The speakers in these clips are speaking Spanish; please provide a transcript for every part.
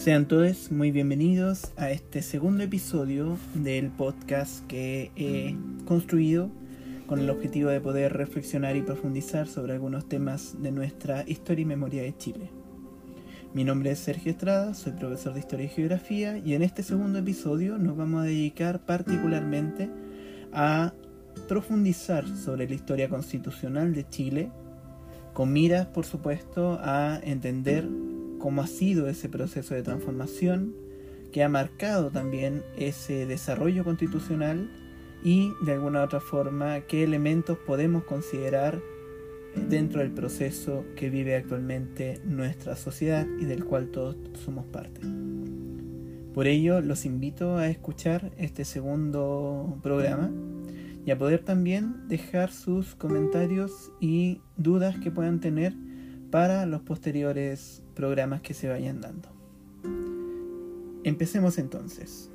Sean todos muy bienvenidos a este segundo episodio del podcast que he construido con el objetivo de poder reflexionar y profundizar sobre algunos temas de nuestra historia y memoria de Chile. Mi nombre es Sergio Estrada, soy profesor de Historia y Geografía y en este segundo episodio nos vamos a dedicar particularmente a profundizar sobre la historia constitucional de Chile, con miras, por supuesto, a entender cómo ha sido ese proceso de transformación que ha marcado también ese desarrollo constitucional y de alguna otra forma qué elementos podemos considerar dentro del proceso que vive actualmente nuestra sociedad y del cual todos somos parte. Por ello los invito a escuchar este segundo programa y a poder también dejar sus comentarios y dudas que puedan tener para los posteriores programas que se vayan dando. Empecemos entonces.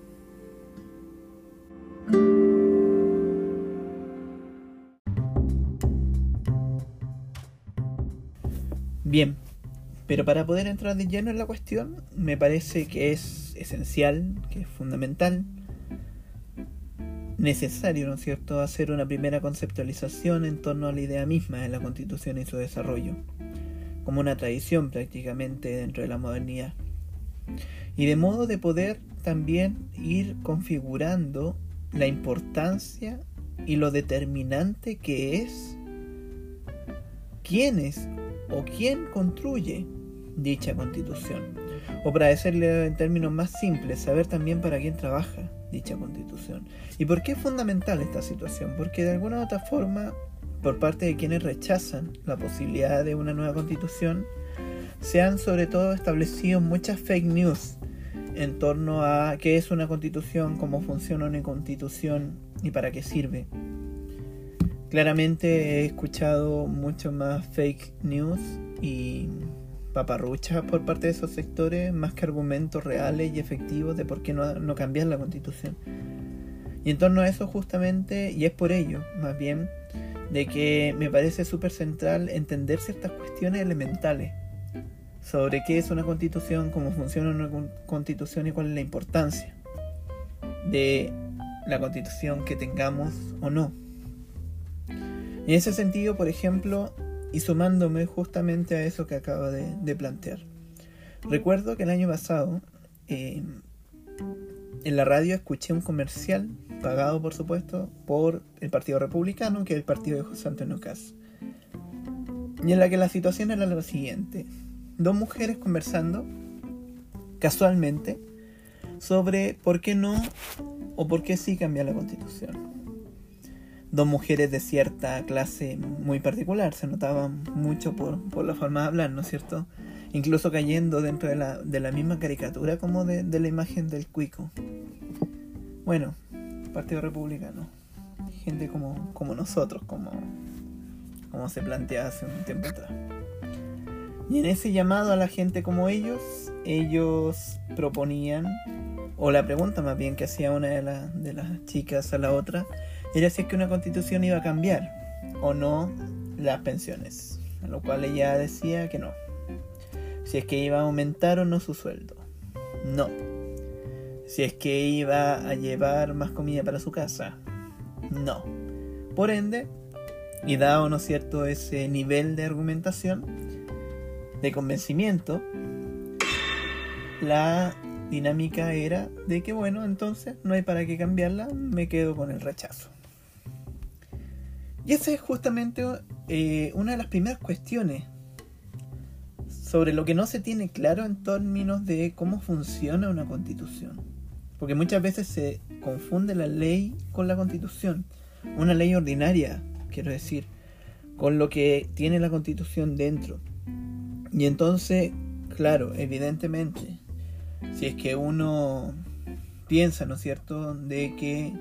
Bien, pero para poder entrar de lleno en la cuestión, me parece que es esencial, que es fundamental, necesario, ¿no es cierto?, hacer una primera conceptualización en torno a la idea misma de la Constitución y su desarrollo como una tradición prácticamente dentro de la modernidad. Y de modo de poder también ir configurando la importancia y lo determinante que es quién es o quién construye dicha constitución. O para decirle en términos más simples, saber también para quién trabaja dicha constitución. ¿Y por qué es fundamental esta situación? Porque de alguna u otra forma por parte de quienes rechazan la posibilidad de una nueva constitución, se han sobre todo establecido muchas fake news en torno a qué es una constitución, cómo funciona una constitución y para qué sirve. Claramente he escuchado mucho más fake news y paparruchas por parte de esos sectores más que argumentos reales y efectivos de por qué no, no cambiar la constitución. Y en torno a eso justamente, y es por ello, más bien, de que me parece súper central entender ciertas cuestiones elementales sobre qué es una constitución, cómo funciona una constitución y cuál es la importancia de la constitución que tengamos o no. En ese sentido, por ejemplo, y sumándome justamente a eso que acabo de, plantear, recuerdo que el año pasado eh, en la radio escuché un comercial pagado por supuesto por el Partido Republicano, que es el partido de José Antonio Caz. Y en la que la situación era la siguiente. Dos mujeres conversando casualmente sobre por qué no o por qué sí cambiar la constitución. Dos mujeres de cierta clase muy particular, se notaban mucho por, por la forma de hablar, ¿no es cierto? Incluso cayendo dentro de la, de la misma caricatura como de, de la imagen del cuico. Bueno, Partido Republicano. Gente como, como nosotros, como, como se plantea hace un tiempo atrás. Y en ese llamado a la gente como ellos, ellos proponían, o la pregunta más bien que hacía una de, de las chicas a la otra, era si es que una constitución iba a cambiar o no las pensiones. A lo cual ella decía que no. Si es que iba a aumentar o no su sueldo. No si es que iba a llevar más comida para su casa. No. Por ende, y dado, ¿no cierto?, ese nivel de argumentación, de convencimiento, la dinámica era de que, bueno, entonces no hay para qué cambiarla, me quedo con el rechazo. Y esa es justamente eh, una de las primeras cuestiones sobre lo que no se tiene claro en términos de cómo funciona una constitución. Porque muchas veces se confunde la ley con la constitución. Una ley ordinaria, quiero decir, con lo que tiene la constitución dentro. Y entonces, claro, evidentemente, si es que uno piensa, ¿no es cierto?, de que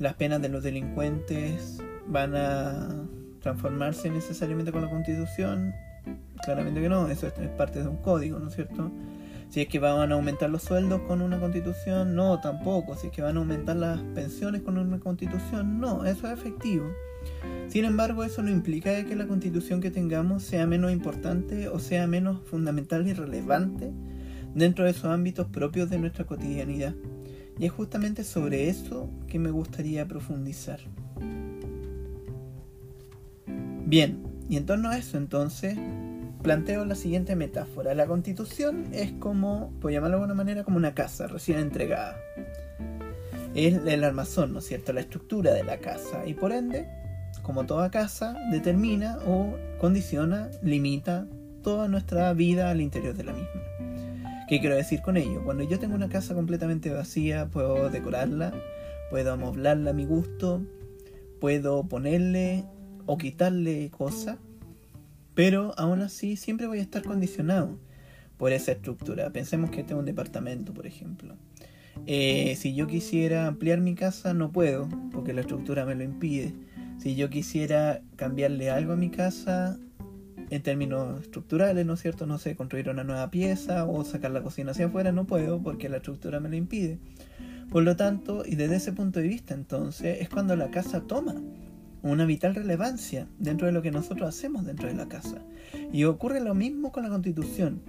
las penas de los delincuentes van a transformarse necesariamente con la constitución, claramente que no, eso es parte de un código, ¿no es cierto? Si es que van a aumentar los sueldos con una constitución, no, tampoco. Si es que van a aumentar las pensiones con una constitución, no, eso es efectivo. Sin embargo, eso no implica que la constitución que tengamos sea menos importante o sea menos fundamental y relevante dentro de esos ámbitos propios de nuestra cotidianidad. Y es justamente sobre eso que me gustaría profundizar. Bien, y en torno a eso entonces planteo la siguiente metáfora. La constitución es como, por llamarlo de alguna manera, como una casa recién entregada. Es el armazón, ¿no es cierto? La estructura de la casa. Y por ende, como toda casa, determina o condiciona, limita toda nuestra vida al interior de la misma. ¿Qué quiero decir con ello? Cuando yo tengo una casa completamente vacía, puedo decorarla, puedo amoblarla a mi gusto, puedo ponerle o quitarle cosas, pero aún así siempre voy a estar condicionado por esa estructura. Pensemos que tengo un departamento, por ejemplo. Eh, si yo quisiera ampliar mi casa, no puedo, porque la estructura me lo impide. Si yo quisiera cambiarle algo a mi casa, en términos estructurales, ¿no es cierto? No sé, construir una nueva pieza o sacar la cocina hacia afuera, no puedo porque la estructura me lo impide. Por lo tanto, y desde ese punto de vista, entonces, es cuando la casa toma una vital relevancia dentro de lo que nosotros hacemos dentro de la casa. Y ocurre lo mismo con la constitución.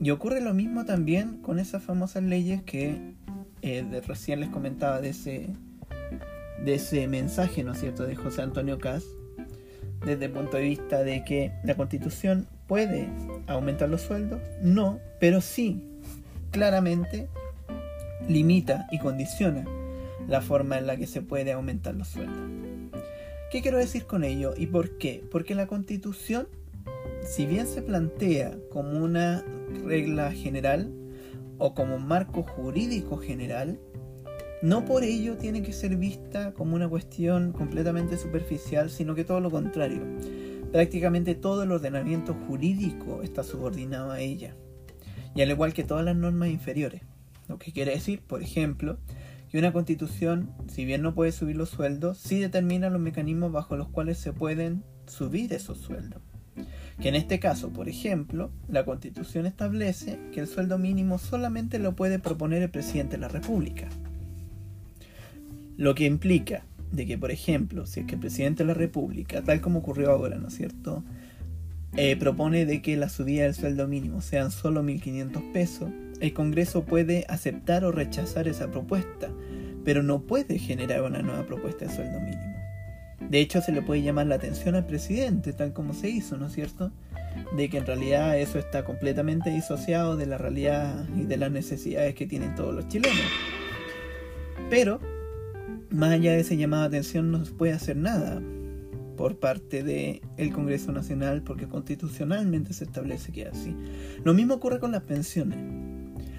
Y ocurre lo mismo también con esas famosas leyes que eh, recién les comentaba de ese, de ese mensaje, ¿no es cierto?, de José Antonio Cas, desde el punto de vista de que la constitución puede aumentar los sueldos, no, pero sí, claramente limita y condiciona la forma en la que se puede aumentar los sueldos. ¿Qué quiero decir con ello y por qué? Porque la constitución, si bien se plantea como una regla general o como un marco jurídico general, no por ello tiene que ser vista como una cuestión completamente superficial, sino que todo lo contrario. Prácticamente todo el ordenamiento jurídico está subordinado a ella, y al igual que todas las normas inferiores. Lo que quiere decir, por ejemplo, que una constitución, si bien no puede subir los sueldos, sí determina los mecanismos bajo los cuales se pueden subir esos sueldos. Que en este caso, por ejemplo, la constitución establece que el sueldo mínimo solamente lo puede proponer el presidente de la República. Lo que implica de que, por ejemplo, si es que el presidente de la República, tal como ocurrió ahora, ¿no es cierto?, eh, propone de que la subida del sueldo mínimo sean solo 1.500 pesos, el Congreso puede aceptar o rechazar esa propuesta, pero no puede generar una nueva propuesta de sueldo mínimo. De hecho, se le puede llamar la atención al presidente, tal como se hizo, ¿no es cierto? De que en realidad eso está completamente disociado de la realidad y de las necesidades que tienen todos los chilenos. Pero más allá de ese llamado de atención no se puede hacer nada por parte del el Congreso Nacional porque constitucionalmente se establece que es así. Lo mismo ocurre con las pensiones.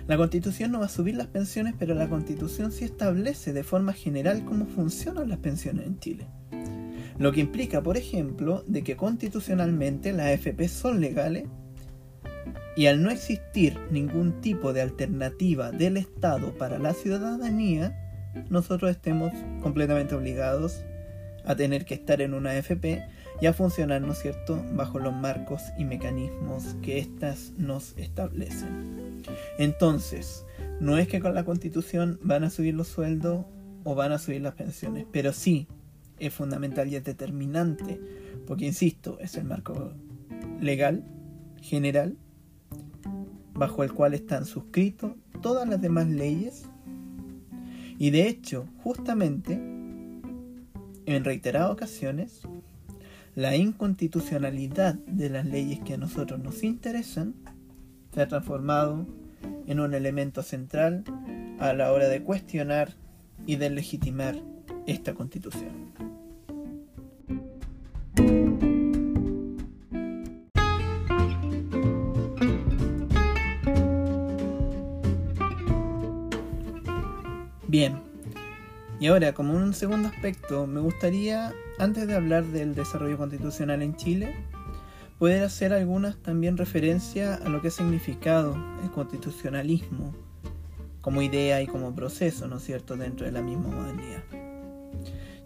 La constitución no va a subir las pensiones, pero la constitución sí establece de forma general cómo funcionan las pensiones en Chile. Lo que implica, por ejemplo, de que constitucionalmente las AFP son legales y al no existir ningún tipo de alternativa del Estado para la ciudadanía, nosotros estemos completamente obligados a tener que estar en una AFP y a funcionar, ¿no es cierto?, bajo los marcos y mecanismos que éstas nos establecen. Entonces, no es que con la constitución van a subir los sueldos o van a subir las pensiones, pero sí es fundamental y es determinante, porque insisto, es el marco legal, general, bajo el cual están suscritos todas las demás leyes y de hecho, justamente, en reiteradas ocasiones, la inconstitucionalidad de las leyes que a nosotros nos interesan se ha transformado en un elemento central a la hora de cuestionar y de legitimar esta constitución. Y ahora como un segundo aspecto, me gustaría, antes de hablar del desarrollo constitucional en Chile, poder hacer algunas también referencia a lo que ha significado el constitucionalismo como idea y como proceso, ¿no es cierto?, dentro de la misma modernidad.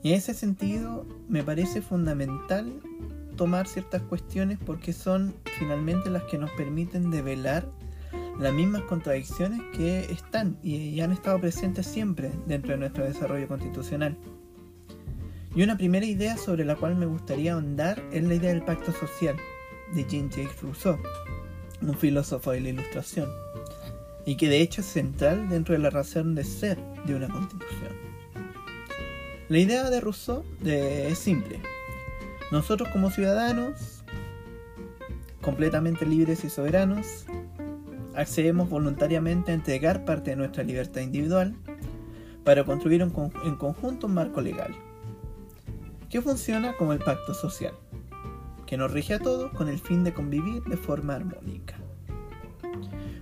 Y en ese sentido me parece fundamental tomar ciertas cuestiones porque son finalmente las que nos permiten develar las mismas contradicciones que están y, han estado presentes siempre dentro de nuestro desarrollo constitucional. Y una primera idea sobre la cual me gustaría ahondar es la idea del pacto social de Jean-Jacques Rousseau, un filósofo de la Ilustración. y que de hecho es central dentro de la razón de ser de una constitución. La idea de Rousseau es simple. Nosotros como ciudadanos, completamente libres y soberanos, accedemos voluntariamente a entregar parte de nuestra libertad individual para construir en conjunto un marco legal que funciona como el pacto social, que nos rige a todos con el fin de convivir de forma armónica.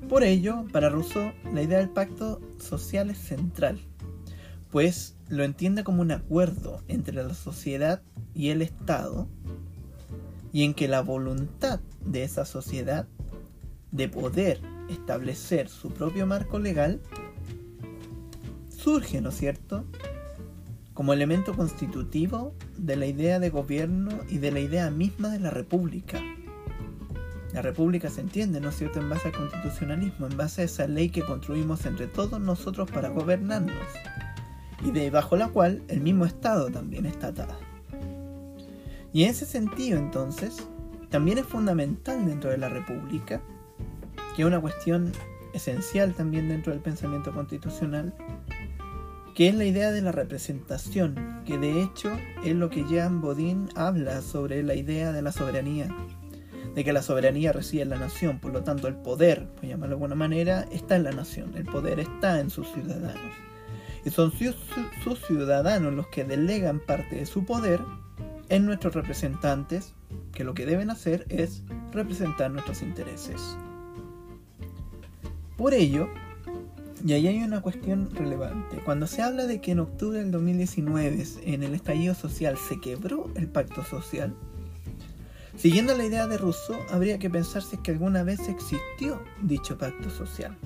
Por ello, para Rousseau, la idea del pacto social es central, pues lo entiende como un acuerdo entre la sociedad y el Estado, y en que la voluntad de esa sociedad de poder establecer su propio marco legal surge, ¿no es cierto?, como elemento constitutivo de la idea de gobierno y de la idea misma de la república. La república se entiende, ¿no es cierto?, en base al constitucionalismo, en base a esa ley que construimos entre todos nosotros para gobernarnos, y de bajo la cual el mismo Estado también está atado. Y en ese sentido, entonces, también es fundamental dentro de la república, que es una cuestión esencial también dentro del pensamiento constitucional, que es la idea de la representación, que de hecho es lo que Jean Bodin habla sobre la idea de la soberanía de que la soberanía reside en la nación, por lo tanto el poder, por llamarlo de alguna manera, está en la nación, el poder está en sus ciudadanos. Y son sus ciudadanos los que delegan parte de su poder en nuestros representantes, que lo que deben hacer es representar nuestros intereses. Por ello, y ahí hay una cuestión relevante. Cuando se habla de que en octubre del 2019, en el estallido social, se quebró el pacto social, Siguiendo la idea de Rousseau, habría que pensar si es que alguna vez existió dicho pacto social.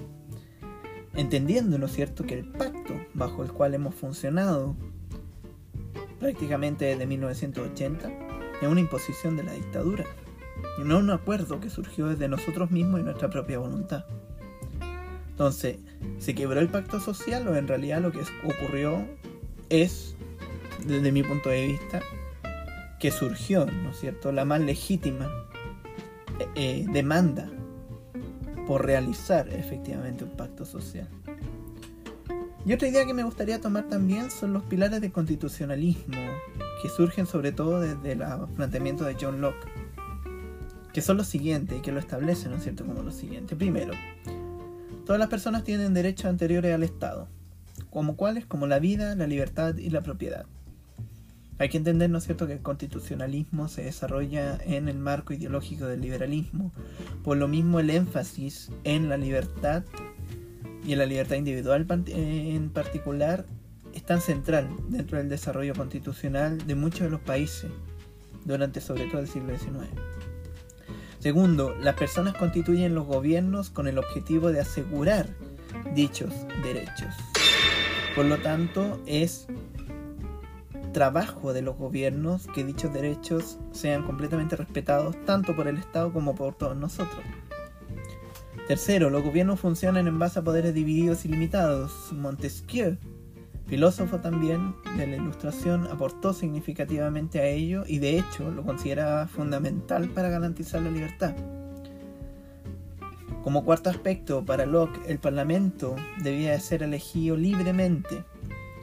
Entendiendo, ¿no es cierto?, que el pacto bajo el cual hemos funcionado prácticamente desde 1980 es una imposición de la dictadura, no un acuerdo que surgió desde nosotros mismos y nuestra propia voluntad. Entonces, ¿se quebró el pacto social o en realidad lo que ocurrió es, desde mi punto de vista, que surgió, ¿no es cierto?, la más legítima eh, eh, demanda por realizar efectivamente un pacto social. Y otra idea que me gustaría tomar también son los pilares del constitucionalismo, que surgen sobre todo desde el planteamiento de John Locke, que son los siguientes y que lo establecen, ¿no es cierto?, como lo siguiente. Primero, todas las personas tienen derechos anteriores al Estado, como cuáles, como la vida, la libertad y la propiedad. Hay que entender, ¿no es cierto?, que el constitucionalismo se desarrolla en el marco ideológico del liberalismo. Por lo mismo, el énfasis en la libertad y en la libertad individual en particular es tan central dentro del desarrollo constitucional de muchos de los países durante sobre todo el siglo XIX. Segundo, las personas constituyen los gobiernos con el objetivo de asegurar dichos derechos. Por lo tanto, es trabajo de los gobiernos que dichos derechos sean completamente respetados tanto por el Estado como por todos nosotros. Tercero, los gobiernos funcionan en base a poderes divididos y limitados. Montesquieu, filósofo también de la Ilustración, aportó significativamente a ello y de hecho lo consideraba fundamental para garantizar la libertad. Como cuarto aspecto, para Locke, el Parlamento debía ser elegido libremente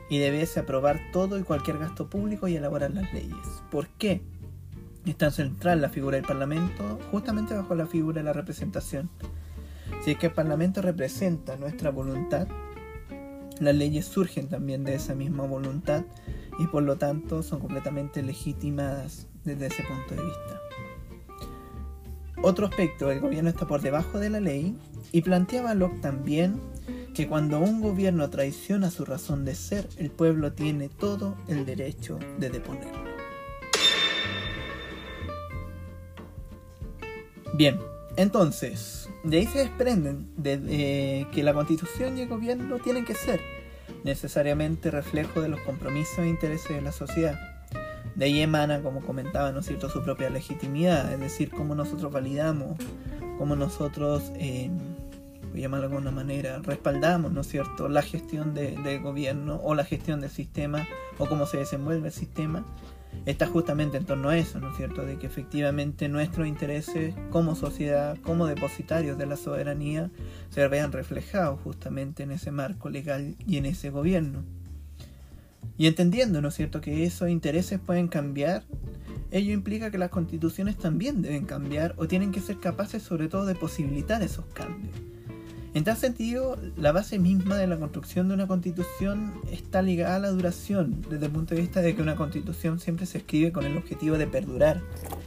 y debiese aprobar todo y cualquier gasto público y elaborar las leyes. ¿Por qué? Es tan central la figura del Parlamento justamente bajo la figura de la representación. Si es que el Parlamento representa nuestra voluntad, las leyes surgen también de esa misma voluntad y por lo tanto son completamente legítimas desde ese punto de vista. Otro aspecto, el gobierno está por debajo de la ley y planteaba Locke también que cuando un gobierno traiciona su razón de ser, el pueblo tiene todo el derecho de deponerlo. Bien, entonces, de ahí se desprenden de, que la constitución y el gobierno tienen que ser necesariamente reflejo de los compromisos e intereses de la sociedad. De ahí emana, como comentaba, ¿no es cierto?, su propia legitimidad, es decir, cómo nosotros validamos, cómo nosotros eh, por llamarlo de alguna manera, respaldamos, ¿no es cierto?, la gestión del gobierno o la gestión del sistema o cómo se desenvuelve el sistema está justamente en torno a eso, ¿no es cierto? De que efectivamente nuestros intereses como sociedad, como depositarios de la soberanía, se vean reflejados justamente en ese marco legal y en ese gobierno. Y entendiendo, ¿no es cierto?, que esos intereses pueden cambiar, ello implica que las constituciones también deben cambiar o tienen que ser capaces sobre todo de posibilitar esos cambios. En tal sentido, la base misma de la construcción de una constitución está ligada a la duración, desde el punto de vista de que una constitución siempre se escribe con el objetivo de perdurar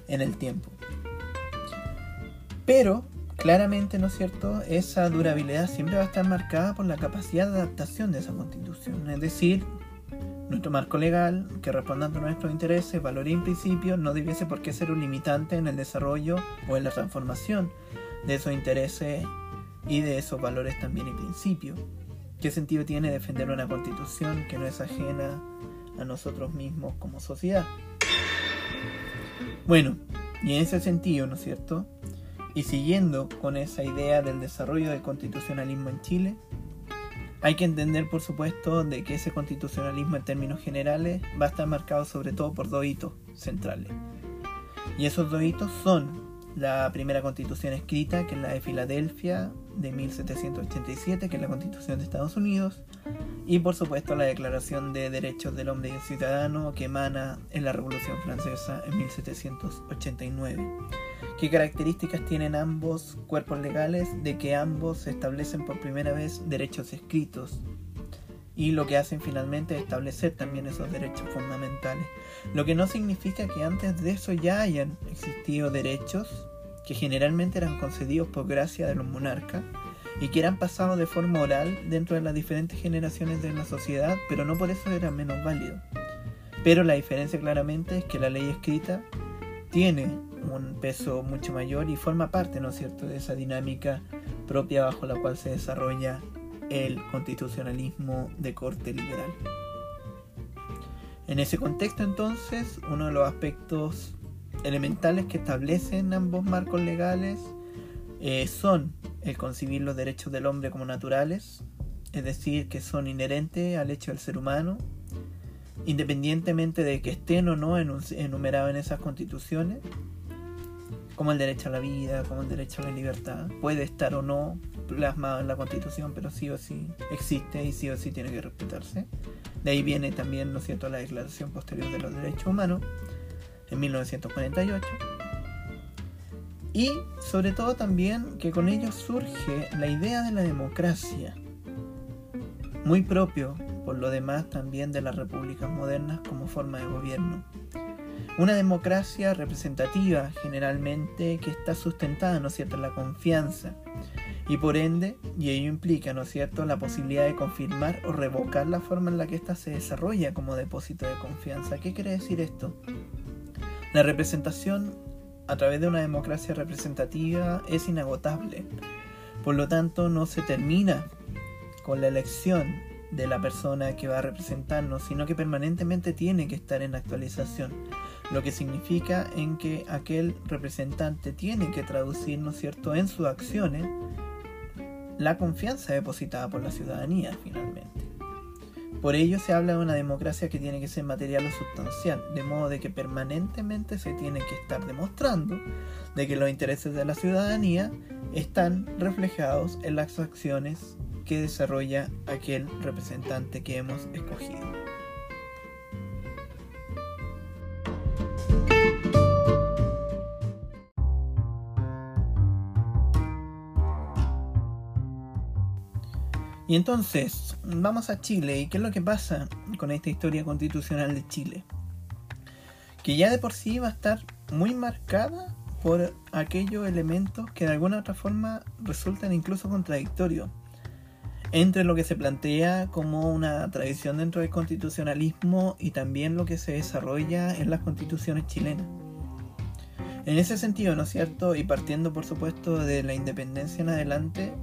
en el tiempo. Pero, claramente, ¿no es cierto?, esa durabilidad siempre va a estar marcada por la capacidad de adaptación de esa constitución, es decir, nuestro marco legal, que responda a nuestros intereses, valores y principios, no debiese por qué ser un limitante en el desarrollo o en la transformación de esos intereses y de esos valores también y principios. ¿Qué sentido tiene defender una constitución que no es ajena a nosotros mismos como sociedad? Bueno, y en ese sentido, ¿no es cierto? Y siguiendo con esa idea del desarrollo del constitucionalismo en Chile, hay que entender, por supuesto, de que ese constitucionalismo en términos generales va a estar marcado sobre todo por dos hitos centrales. Y esos dos hitos son la primera constitución escrita, que es la de Filadelfia de 1787, que es la constitución de Estados Unidos, y por supuesto la Declaración de Derechos del Hombre y el Ciudadano, que emana en la Revolución Francesa en 1789. ¿Qué características tienen ambos cuerpos legales? De que ambos establecen por primera vez derechos escritos, y lo que hacen finalmente es establecer también esos derechos fundamentales. Lo que no significa que antes de eso ya hayan existido derechos que generalmente eran concedidos por gracia de los monarcas y que eran pasados de forma oral dentro de las diferentes generaciones de la sociedad, pero no por eso eran menos válidos. Pero la diferencia claramente es que la ley escrita tiene un peso mucho mayor y forma parte, ¿no es cierto?, de esa dinámica propia bajo la cual se desarrolla el constitucionalismo de corte liberal. En ese contexto entonces, uno de los aspectos elementales que establecen ambos marcos legales eh, son el concebir los derechos del hombre como naturales, es decir, que son inherentes al hecho del ser humano, independientemente de que estén o no enumerados en esas constituciones, como el derecho a la vida, como el derecho a la libertad, puede estar o no plasmado en la constitución, pero sí o sí existe y sí o sí tiene que respetarse. De ahí viene también, ¿no es la Declaración Posterior de los Derechos Humanos en 1948. Y sobre todo también que con ello surge la idea de la democracia, muy propio por lo demás también de las repúblicas modernas como forma de gobierno. Una democracia representativa generalmente que está sustentada, ¿no es cierto?, en la confianza y por ende, y ello implica, ¿no es cierto?, la posibilidad de confirmar o revocar la forma en la que ésta se desarrolla como depósito de confianza. ¿Qué quiere decir esto? La representación a través de una democracia representativa es inagotable. Por lo tanto, no se termina con la elección de la persona que va a representarnos, sino que permanentemente tiene que estar en actualización, lo que significa en que aquel representante tiene que traducir, ¿no es cierto?, en sus acciones la confianza depositada por la ciudadanía finalmente. Por ello se habla de una democracia que tiene que ser material o sustancial, de modo de que permanentemente se tiene que estar demostrando de que los intereses de la ciudadanía están reflejados en las acciones que desarrolla aquel representante que hemos escogido. Y entonces, vamos a Chile. ¿Y qué es lo que pasa con esta historia constitucional de Chile? Que ya de por sí va a estar muy marcada por aquellos elementos que de alguna otra forma resultan incluso contradictorios entre lo que se plantea como una tradición dentro del constitucionalismo y también lo que se desarrolla en las constituciones chilenas. En ese sentido, ¿no es cierto? Y partiendo por supuesto de la independencia en adelante,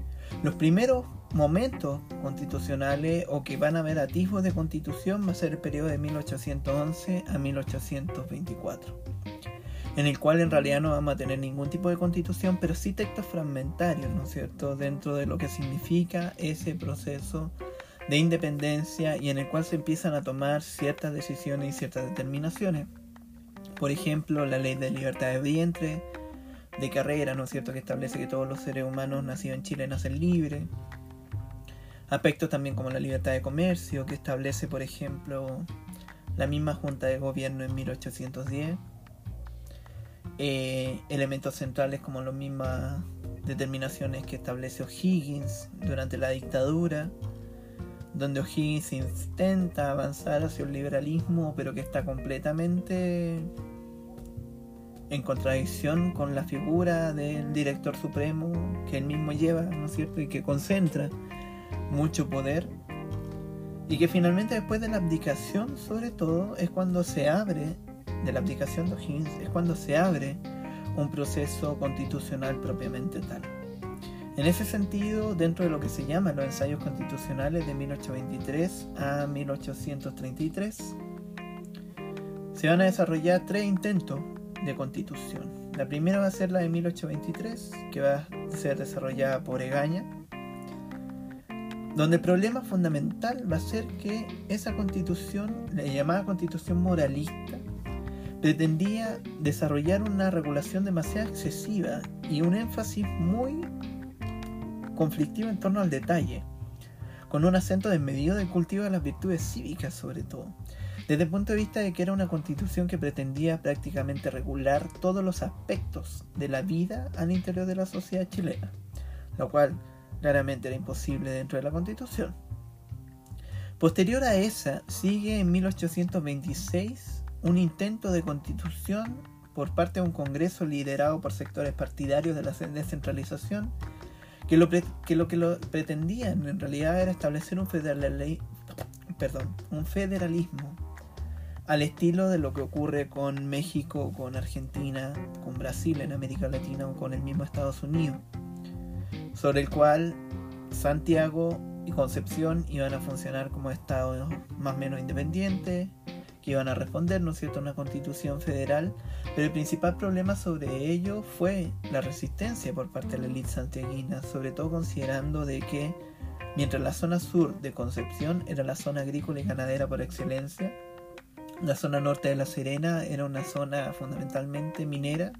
los primeros momentos constitucionales o que van a haber atisbos de constitución va a ser el periodo de 1811 a 1824, en el cual en realidad no vamos a tener ningún tipo de constitución, pero sí textos fragmentarios, ¿no es cierto?, dentro de lo que significa ese proceso de independencia y en el cual se empiezan a tomar ciertas decisiones y ciertas determinaciones. Por ejemplo, la ley de libertad de vientre, de carrera, ¿no es cierto?, que establece que todos los seres humanos nacidos en Chile nacen libres. Aspectos también como la libertad de comercio, que establece, por ejemplo, la misma Junta de Gobierno en 1810. Eh, elementos centrales como las mismas determinaciones que establece O'Higgins durante la dictadura, donde O'Higgins intenta avanzar hacia un liberalismo, pero que está completamente en contradicción con la figura del director supremo que él mismo lleva, ¿no es cierto? Y que concentra mucho poder. Y que finalmente después de la abdicación, sobre todo, es cuando se abre, de la abdicación de O'Higgins, es cuando se abre un proceso constitucional propiamente tal. En ese sentido, dentro de lo que se llaman los ensayos constitucionales de 1823 a 1833, se van a desarrollar tres intentos de constitución. La primera va a ser la de 1823, que va a ser desarrollada por Egaña, donde el problema fundamental va a ser que esa constitución, la llamada constitución moralista, pretendía desarrollar una regulación demasiado excesiva y un énfasis muy conflictivo en torno al detalle, con un acento desmedido del cultivo de las virtudes cívicas sobre todo, desde el punto de vista de que era una constitución que pretendía prácticamente regular todos los aspectos de la vida al interior de la sociedad chilena, lo cual claramente era imposible dentro de la constitución. Posterior a esa, sigue en 1826 un intento de constitución por parte de un Congreso liderado por sectores partidarios de la descentralización que lo, que, lo pretendían en realidad era establecer un, un federalismo al estilo de lo que ocurre con México, con Argentina, con Brasil en América Latina o con el mismo Estados Unidos, sobre el cual Santiago y Concepción iban a funcionar como estados más o menos independientes, que iban a responder, ¿no cierto?, a una constitución federal, pero el principal problema sobre ello fue la resistencia por parte de la élite santiaguina, sobre todo considerando de que mientras la zona sur de Concepción era la zona agrícola y ganadera por excelencia, la zona norte de La Serena era una zona fundamentalmente minera,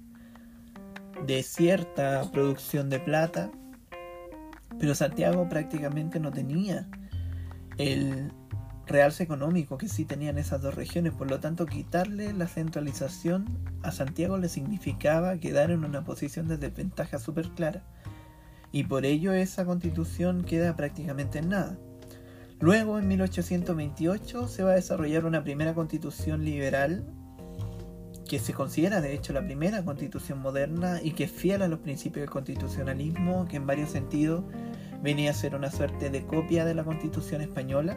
de cierta producción de plata, pero Santiago prácticamente no tenía el realce económico que sí tenían esas dos regiones, por lo tanto quitarle la centralización a Santiago le significaba quedar en una posición de desventaja súper clara, y por ello esa constitución queda prácticamente en nada. Luego, en 1828, se va a desarrollar una primera constitución liberal, que se considera de hecho la primera constitución moderna y que es fiel a los principios del constitucionalismo, que en varios sentidos venía a ser una suerte de copia de la constitución española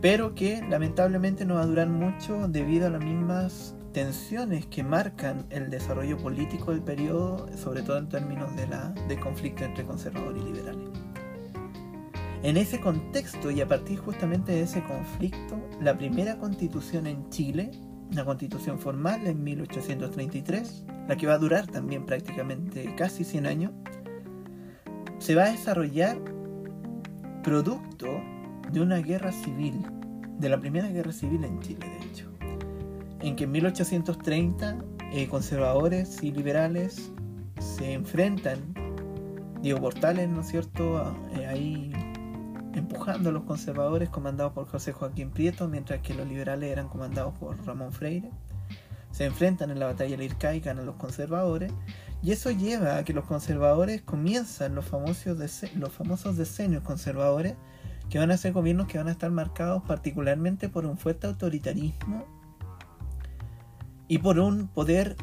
pero que lamentablemente no va a durar mucho debido a las mismas tensiones que marcan el desarrollo político del periodo, sobre todo en términos de, la, de conflicto entre conservadores y liberales. En ese contexto y a partir justamente de ese conflicto, la primera constitución en Chile, una constitución formal en 1833, la que va a durar también prácticamente casi 100 años, se va a desarrollar producto de una guerra civil, de la primera guerra civil en Chile, de hecho, en que en 1830 eh, conservadores y liberales se enfrentan, Diego Portales, ¿no es cierto?, eh, ahí empujando a los conservadores comandados por José Joaquín Prieto, mientras que los liberales eran comandados por Ramón Freire. Se enfrentan en la batalla de Ircay, ganan los conservadores, y eso lleva a que los conservadores comienzan los famosos, los famosos decenios conservadores, que van a ser gobiernos que van a estar marcados particularmente por un fuerte autoritarismo y por un poder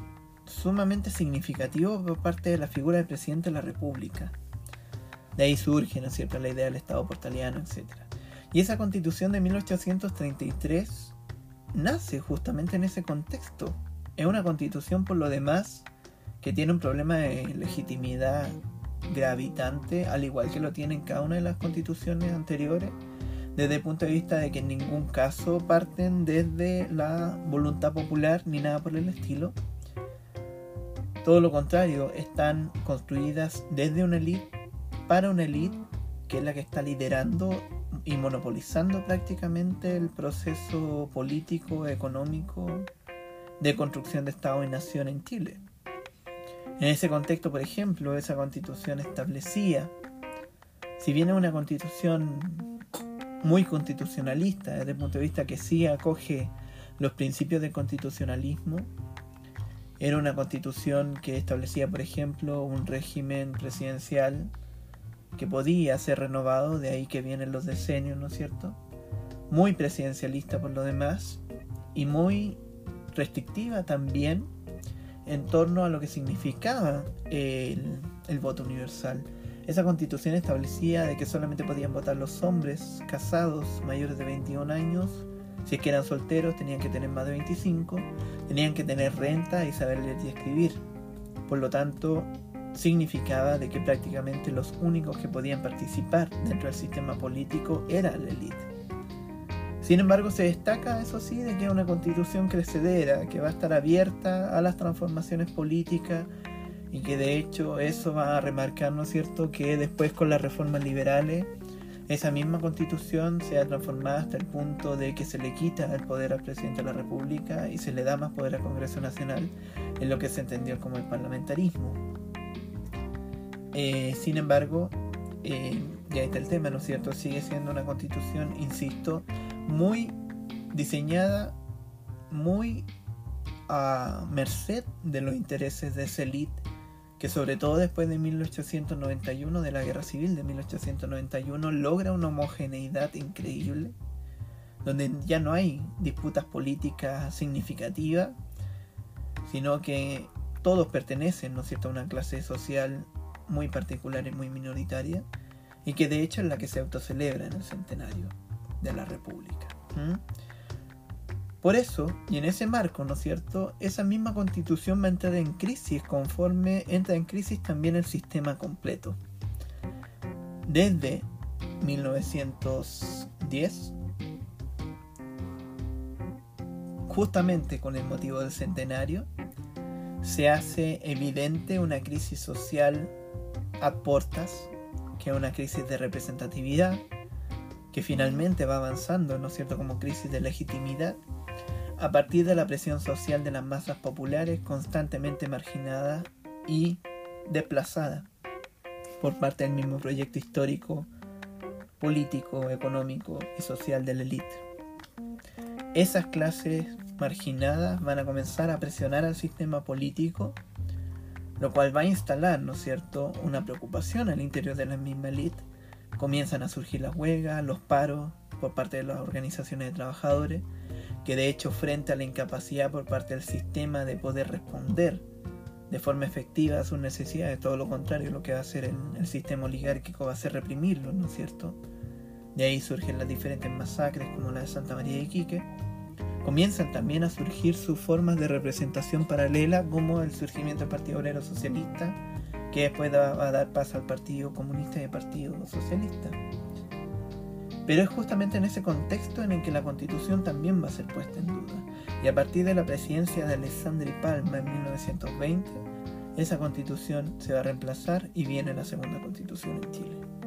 sumamente significativo por parte de la figura del presidente de la República. De ahí surge, ¿no es cierto?, la idea del Estado portaliano, etc. Y esa constitución de 1833 nace justamente en ese contexto. Es una constitución, por lo demás, que tiene un problema de legitimidad gravitante, al igual que lo tienen cada una de las constituciones anteriores, desde el punto de vista de que en ningún caso parten desde la voluntad popular ni nada por el estilo. Todo lo contrario, están construidas desde una élite para una élite que es la que está liderando y monopolizando prácticamente el proceso político, económico de construcción de Estado y nación en Chile. En ese contexto, por ejemplo, esa constitución establecía, si bien es una constitución muy constitucionalista, desde el punto de vista que sí acoge los principios del constitucionalismo, era una constitución que establecía, por ejemplo, un régimen presidencial que podía ser renovado, de ahí que vienen los decenios, ¿no es cierto? Muy presidencialista por lo demás y muy restrictiva también en torno a lo que significaba el, el, voto universal. Esa constitución establecía de que solamente podían votar los hombres casados mayores de 21 años, si es que eran solteros tenían que tener más de 25, tenían que tener renta y saber leer y escribir. Por lo tanto, significaba de que prácticamente los únicos que podían participar dentro del sistema político era la élite. Sin embargo, se destaca, eso sí, de que es una constitución crecedera, que va a estar abierta a las transformaciones políticas y que de hecho eso va a remarcar, ¿no es cierto?, que después con las reformas liberales, esa misma constitución se ha transformado hasta el punto de que se le quita el poder al presidente de la República y se le da más poder al Congreso Nacional, en lo que se entendió como el parlamentarismo. Eh, sin embargo, eh, y ahí está el tema, ¿no es cierto? Sigue siendo una constitución, insisto, muy diseñada, muy a merced de los intereses de esa élite que sobre todo después de 1891, de la Guerra Civil de 1891, logra una homogeneidad increíble, donde ya no hay disputas políticas significativas, sino que todos pertenecen, ¿no es cierto?, a una clase social muy particular y muy minoritaria, y que de hecho es la que se autocelebra en el centenario de la República. Por eso, y en ese marco, ¿no es cierto?, esa misma constitución va a entrar en crisis conforme entra en crisis también el sistema completo. Desde 1910, justamente con el motivo del centenario, se hace evidente una crisis social a portas, que una crisis de representatividad, que finalmente va avanzando, ¿no es cierto?, como crisis de legitimidad, a partir de la presión social de las masas populares constantemente marginadas y desplazadas por parte del mismo proyecto histórico, político, económico y social de la élite. Esas clases marginadas van a comenzar a presionar al sistema político, lo cual va a instalar, ¿no es cierto?, una preocupación al interior de la misma élite comienzan a surgir las huelgas, los paros por parte de las organizaciones de trabajadores, que de hecho frente a la incapacidad por parte del sistema de poder responder de forma efectiva a sus necesidades, todo lo contrario, lo que va a hacer el, el sistema oligárquico va a ser reprimirlo, ¿no es cierto? De ahí surgen las diferentes masacres como la de Santa María de Iquique. Comienzan también a surgir sus formas de representación paralela como el surgimiento del Partido Obrero Socialista, que después va a dar paso al Partido Comunista y al Partido Socialista. Pero es justamente en ese contexto en el que la constitución también va a ser puesta en duda. Y a partir de la presidencia de Alessandri Palma en 1920, esa constitución se va a reemplazar y viene la segunda constitución en Chile.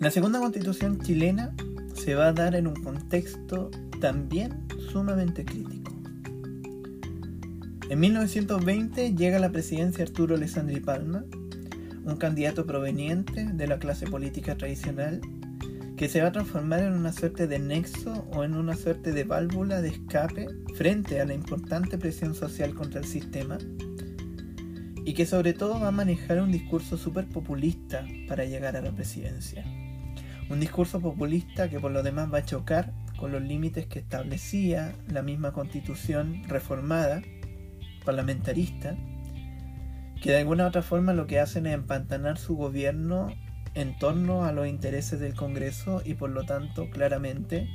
La segunda constitución chilena se va a dar en un contexto también sumamente crítico. En 1920 llega a la presidencia Arturo Alessandri Palma, un candidato proveniente de la clase política tradicional que se va a transformar en una suerte de nexo o en una suerte de válvula de escape frente a la importante presión social contra el sistema y que sobre todo va a manejar un discurso súper populista para llegar a la presidencia. Un discurso populista que por lo demás va a chocar con los límites que establecía la misma constitución reformada, parlamentarista, que de alguna u otra forma lo que hacen es empantanar su gobierno en torno a los intereses del Congreso y por lo tanto claramente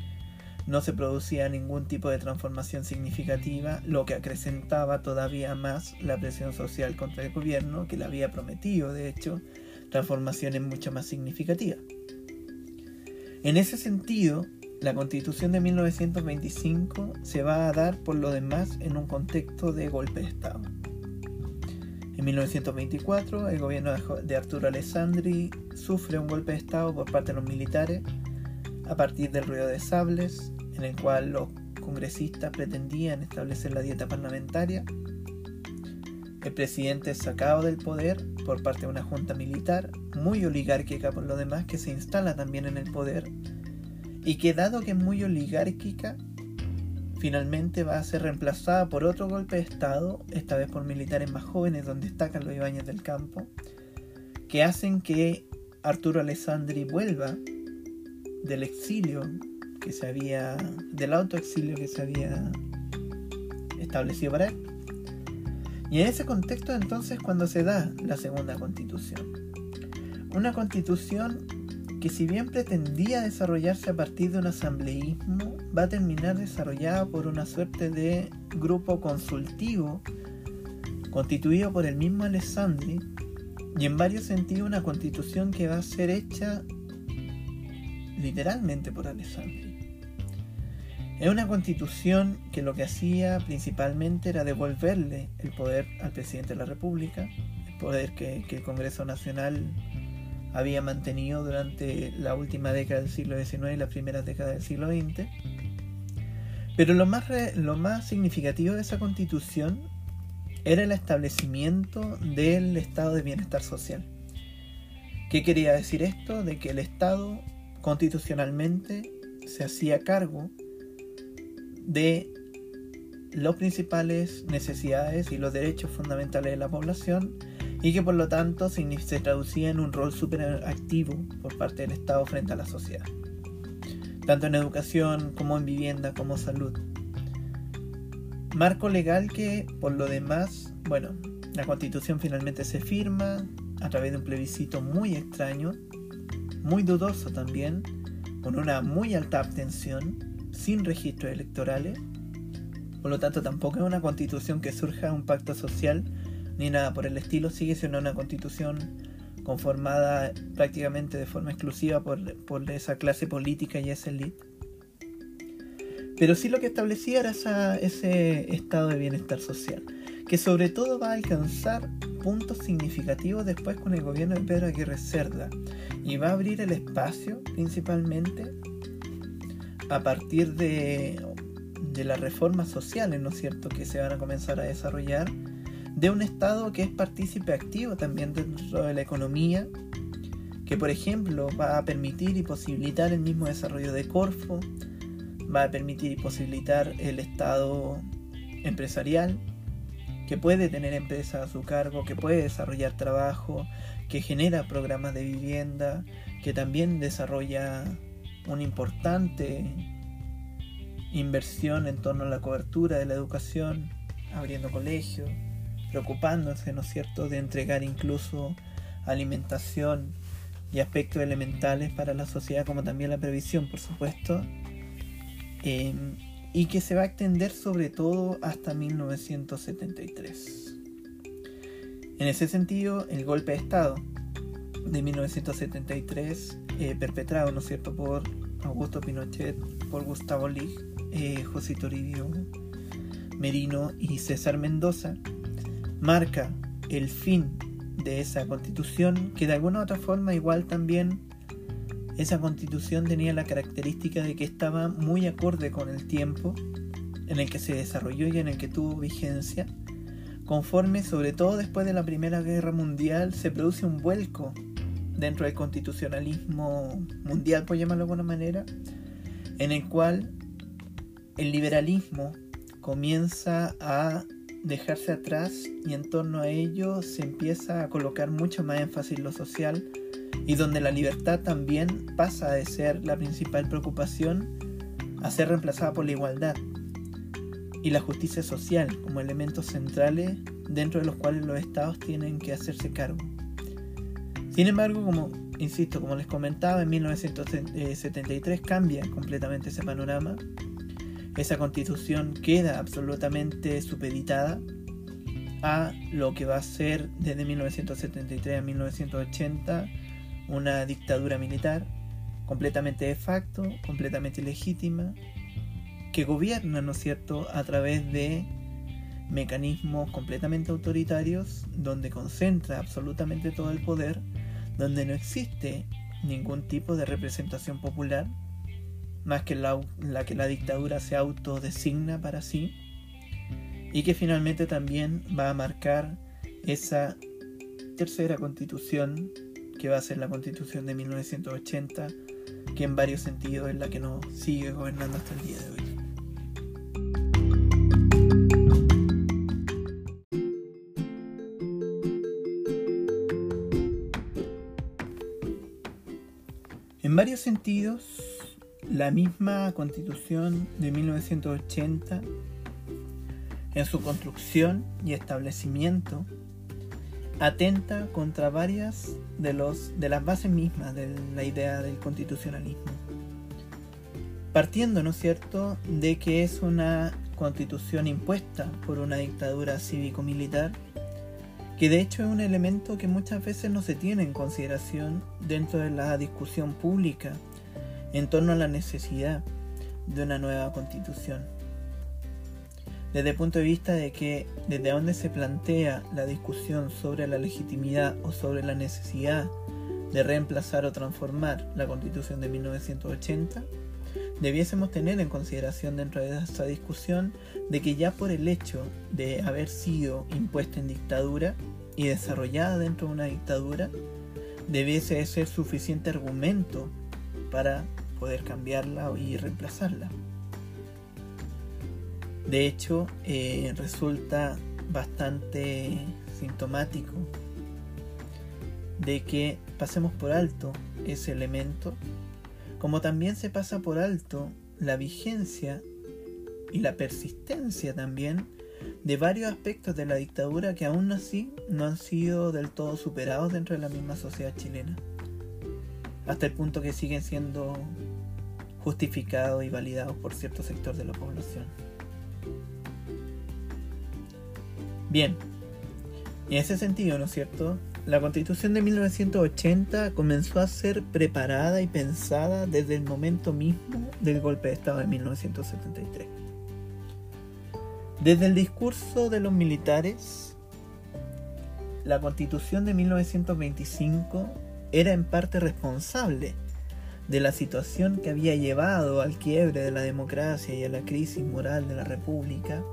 no se producía ningún tipo de transformación significativa, lo que acrecentaba todavía más la presión social contra el gobierno que le había prometido, de hecho, transformaciones mucho más significativas. En ese sentido, la constitución de 1925 se va a dar por lo demás en un contexto de golpe de Estado. En 1924, el gobierno de Arturo Alessandri sufre un golpe de Estado por parte de los militares a partir del ruido de sables, en el cual los congresistas pretendían establecer la dieta parlamentaria. El presidente es sacado del poder por parte de una junta militar, muy oligárquica por lo demás, que se instala también en el poder y que dado que es muy oligárquica, finalmente va a ser reemplazada por otro golpe de Estado, esta vez por militares más jóvenes, donde destacan los Ibáñez del Campo, que hacen que Arturo Alessandri vuelva del exilio que se había, del autoexilio que se había establecido para él. Y en ese contexto entonces cuando se da la segunda constitución. Una constitución que si bien pretendía desarrollarse a partir de un asambleísmo, va a terminar desarrollada por una suerte de grupo consultivo constituido por el mismo Alessandri y en varios sentidos una constitución que va a ser hecha literalmente por Alessandri. Es una constitución que lo que hacía principalmente era devolverle el poder al presidente de la República, el poder que, el Congreso Nacional había mantenido durante la última década del siglo XIX y la primera década del siglo XX. Pero lo más, lo más significativo de esa constitución era el establecimiento del estado de bienestar social. ¿Qué quería decir esto? De que el Estado constitucionalmente se hacía cargo de las principales necesidades y los derechos fundamentales de la población y que por lo tanto se traducía en un rol súper activo por parte del Estado frente a la sociedad, tanto en educación como en vivienda como salud. Marco legal que por lo demás, bueno, la constitución finalmente se firma a través de un plebiscito muy extraño, muy dudoso también, con una muy alta abstención, sin registros electorales. Por lo tanto, tampoco es una constitución que surja un pacto social ni nada por el estilo. Sigue siendo una constitución conformada prácticamente de forma exclusiva por, esa clase política y esa élite. Pero sí lo que establecía era ese estado de bienestar social, que sobre todo va a alcanzar puntos significativos después con el gobierno de Pedro Aguirre Cerda y va a abrir el espacio principalmente a partir de, de las reformas sociales, ¿no es cierto?, que se van a comenzar a desarrollar, de un Estado que es partícipe activo también dentro de la economía, que por ejemplo va a permitir y posibilitar el mismo desarrollo de Corfo, va a permitir y posibilitar el Estado empresarial, que puede tener empresas a su cargo, que puede desarrollar trabajo, que genera programas de vivienda, que también desarrolla una importante inversión en torno a la cobertura de la educación, abriendo colegios, preocupándose, ¿no es cierto?, de entregar incluso alimentación y aspectos elementales para la sociedad, como también la previsión, por supuesto, em, y que se va a extender sobre todo hasta 1973. En ese sentido, el golpe de Estado de 1973 eh, perpetrado, ¿no es cierto?, por Augusto Pinochet, por Gustavo Lig, eh, José Toribio Merino y César Mendoza, marca el fin de esa constitución que de alguna u otra forma igual también esa constitución tenía la característica de que estaba muy acorde con el tiempo en el que se desarrolló y en el que tuvo vigencia, conforme sobre todo después de la Primera Guerra Mundial se produce un vuelco dentro del constitucionalismo mundial, por llamarlo de alguna manera, en el cual el liberalismo comienza a dejarse atrás y en torno a ello se empieza a colocar mucho más énfasis en lo social y donde la libertad también pasa de ser la principal preocupación a ser reemplazada por la igualdad y la justicia social como elementos centrales dentro de los cuales los estados tienen que hacerse cargo. Sin embargo, como insisto, como les comentaba, en 1973 cambia completamente ese panorama. Esa constitución queda absolutamente supeditada a lo que va a ser desde 1973 a 1980 una dictadura militar completamente de facto, completamente ilegítima, que gobierna, ¿no es cierto?, a través de mecanismos completamente autoritarios donde concentra absolutamente todo el poder, donde no existe ningún tipo de representación popular, más que la, que la dictadura se autodesigna para sí, y que finalmente también va a marcar esa tercera constitución, que va a ser la constitución de 1980, que en varios sentidos es la que nos sigue gobernando hasta el día de hoy. Varios sentidos, la misma constitución de 1980, en su construcción y establecimiento, atenta contra varias de, los, de las bases mismas de la idea del constitucionalismo. Partiendo, ¿no es cierto?, de que es una constitución impuesta por una dictadura cívico-militar, que de hecho es un elemento que muchas veces no se tiene en consideración dentro de la discusión pública en torno a la necesidad de una nueva constitución. Desde el punto de vista de que desde donde se plantea la discusión sobre la legitimidad o sobre la necesidad de reemplazar o transformar la constitución de 1980, debiésemos tener en consideración dentro de esa discusión de que ya por el hecho de haber sido impuesta en dictadura y desarrollada dentro de una dictadura, debiese ser suficiente argumento para poder cambiarla y reemplazarla. De hecho, eh, resulta bastante sintomático de que pasemos por alto ese elemento, como también se pasa por alto la vigencia y la persistencia también de varios aspectos de la dictadura que aún así no han sido del todo superados dentro de la misma sociedad chilena, hasta el punto que siguen siendo justificados y validados por cierto sector de la población. Bien, en ese sentido, ¿no es cierto? La constitución de 1980 comenzó a ser preparada y pensada desde el momento mismo del golpe de Estado de 1973. Desde el discurso de los militares, la constitución de 1925 era en parte responsable de la situación que había llevado al quiebre de la democracia y a la crisis moral de la República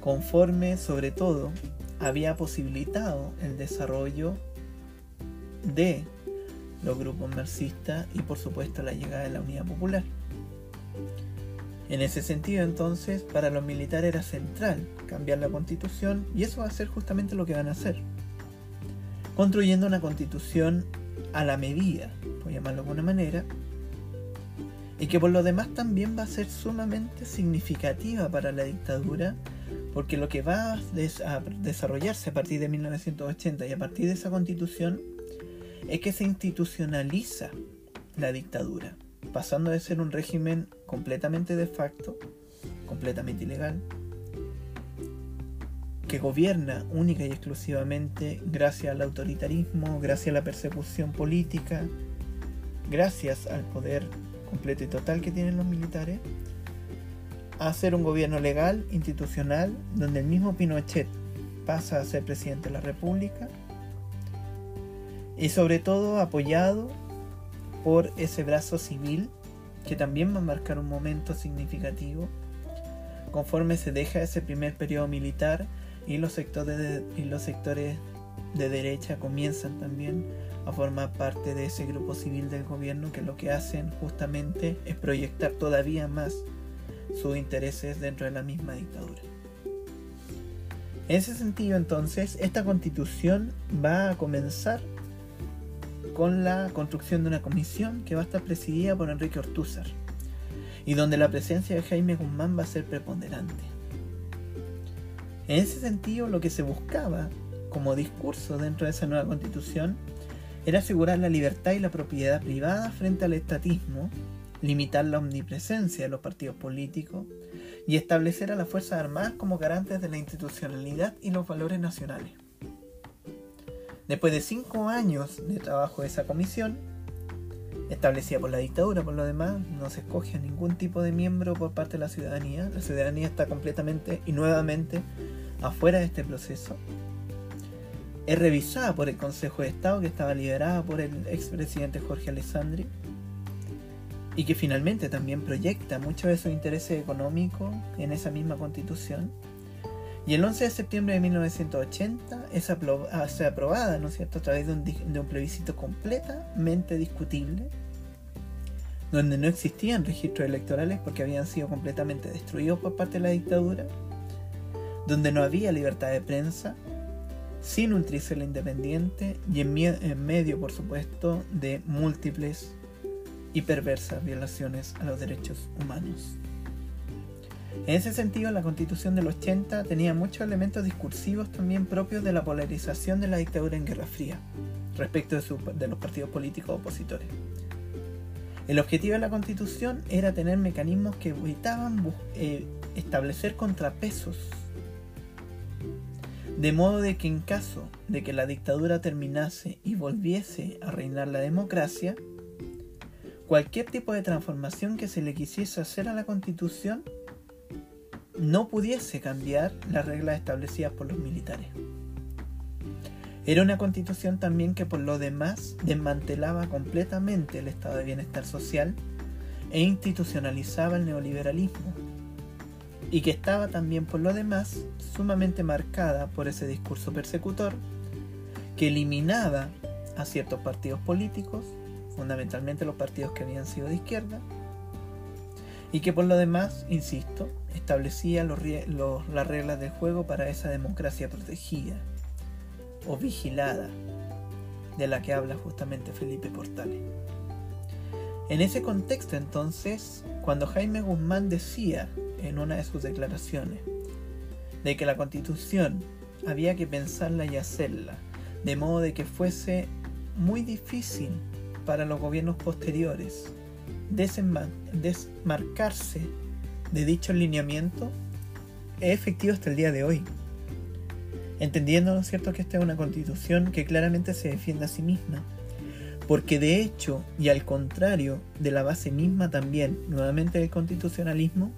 conforme sobre todo había posibilitado el desarrollo de los grupos marxistas y por supuesto la llegada de la Unidad Popular. En ese sentido entonces para los militares era central cambiar la constitución y eso va a ser justamente lo que van a hacer. Construyendo una constitución a la medida, por llamarlo de alguna manera, y que por lo demás también va a ser sumamente significativa para la dictadura porque lo que va a, desarrollarse a partir de 1980 y a partir de esa constitución es que se institucionaliza la dictadura, pasando de ser un régimen completamente de facto, completamente ilegal, que gobierna única y exclusivamente gracias al autoritarismo, gracias a la persecución política, gracias al poder completo y total que tienen los militares, a ser un gobierno legal, institucional, donde el mismo Pinochet pasa a ser presidente de la República y sobre todo apoyado por ese brazo civil que también va a marcar un momento significativo conforme se deja ese primer periodo militar y los sectores de, derecha comienzan también a formar parte de ese grupo civil del gobierno que lo que hacen justamente es proyectar todavía más sus intereses dentro de la misma dictadura. En ese sentido, entonces, esta constitución va a comenzar con la construcción de una comisión que va a estar presidida por Enrique Ortúzar y donde la presencia de Jaime Guzmán va a ser preponderante. En ese sentido, lo que se buscaba como discurso dentro de esa nueva constitución era asegurar la libertad y la propiedad privada frente al estatismo limitar la omnipresencia de los partidos políticos y establecer a las Fuerzas Armadas como garantes de la institucionalidad y los valores nacionales. Después de cinco años de trabajo de esa comisión, establecida por la dictadura, por lo demás, no se escoge a ningún tipo de miembro por parte de la ciudadanía. La ciudadanía está completamente y nuevamente afuera de este proceso. Es revisada por el Consejo de Estado, que estaba liderada por el expresidente Jorge Alessandri, y que finalmente también proyecta muchos de sus intereses económicos en esa misma constitución. Y el 11 de septiembre de 1980 es aprobada, ¿no cierto?, a través de un, plebiscito completamente discutible, donde no existían registros electorales porque habían sido completamente destruidos por parte de la dictadura, donde no había libertad de prensa, sin un tricel independiente y en medio, por supuesto, de múltiples y perversas violaciones a los derechos humanos. En ese sentido, la constitución del 80 tenía muchos elementos discursivos también propios de la polarización de la dictadura en Guerra Fría, respecto de, los partidos políticos opositores. El objetivo de la constitución era tener mecanismos que evitaban eh, establecer contrapesos, de modo de que en caso de que la dictadura terminase y volviese a reinar la democracia, cualquier tipo de transformación que se le quisiese hacer a la constitución no pudiese cambiar las reglas establecidas por los militares. Era una constitución también que por lo demás desmantelaba completamente el estado de bienestar social e institucionalizaba el neoliberalismo, y que estaba también por lo demás sumamente marcada por ese discurso persecutor que eliminaba a ciertos partidos políticos, fundamentalmente los partidos que habían sido de izquierda, y que por lo demás, insisto, establecía las reglas del juego para esa democracia protegida o vigilada de la que habla justamente Felipe Portales. En ese contexto entonces, cuando Jaime Guzmán decía en una de sus declaraciones de que la constitución había que pensarla y hacerla, de modo de que fuese muy difícil para los gobiernos posteriores desmarcarse de dicho lineamiento es efectivo hasta el día de hoy. Entendiendo, ¿no es cierto?, que esta es una constitución que claramente se defiende a sí misma. Porque de hecho, y al contrario de la base misma también, nuevamente del constitucionalismo,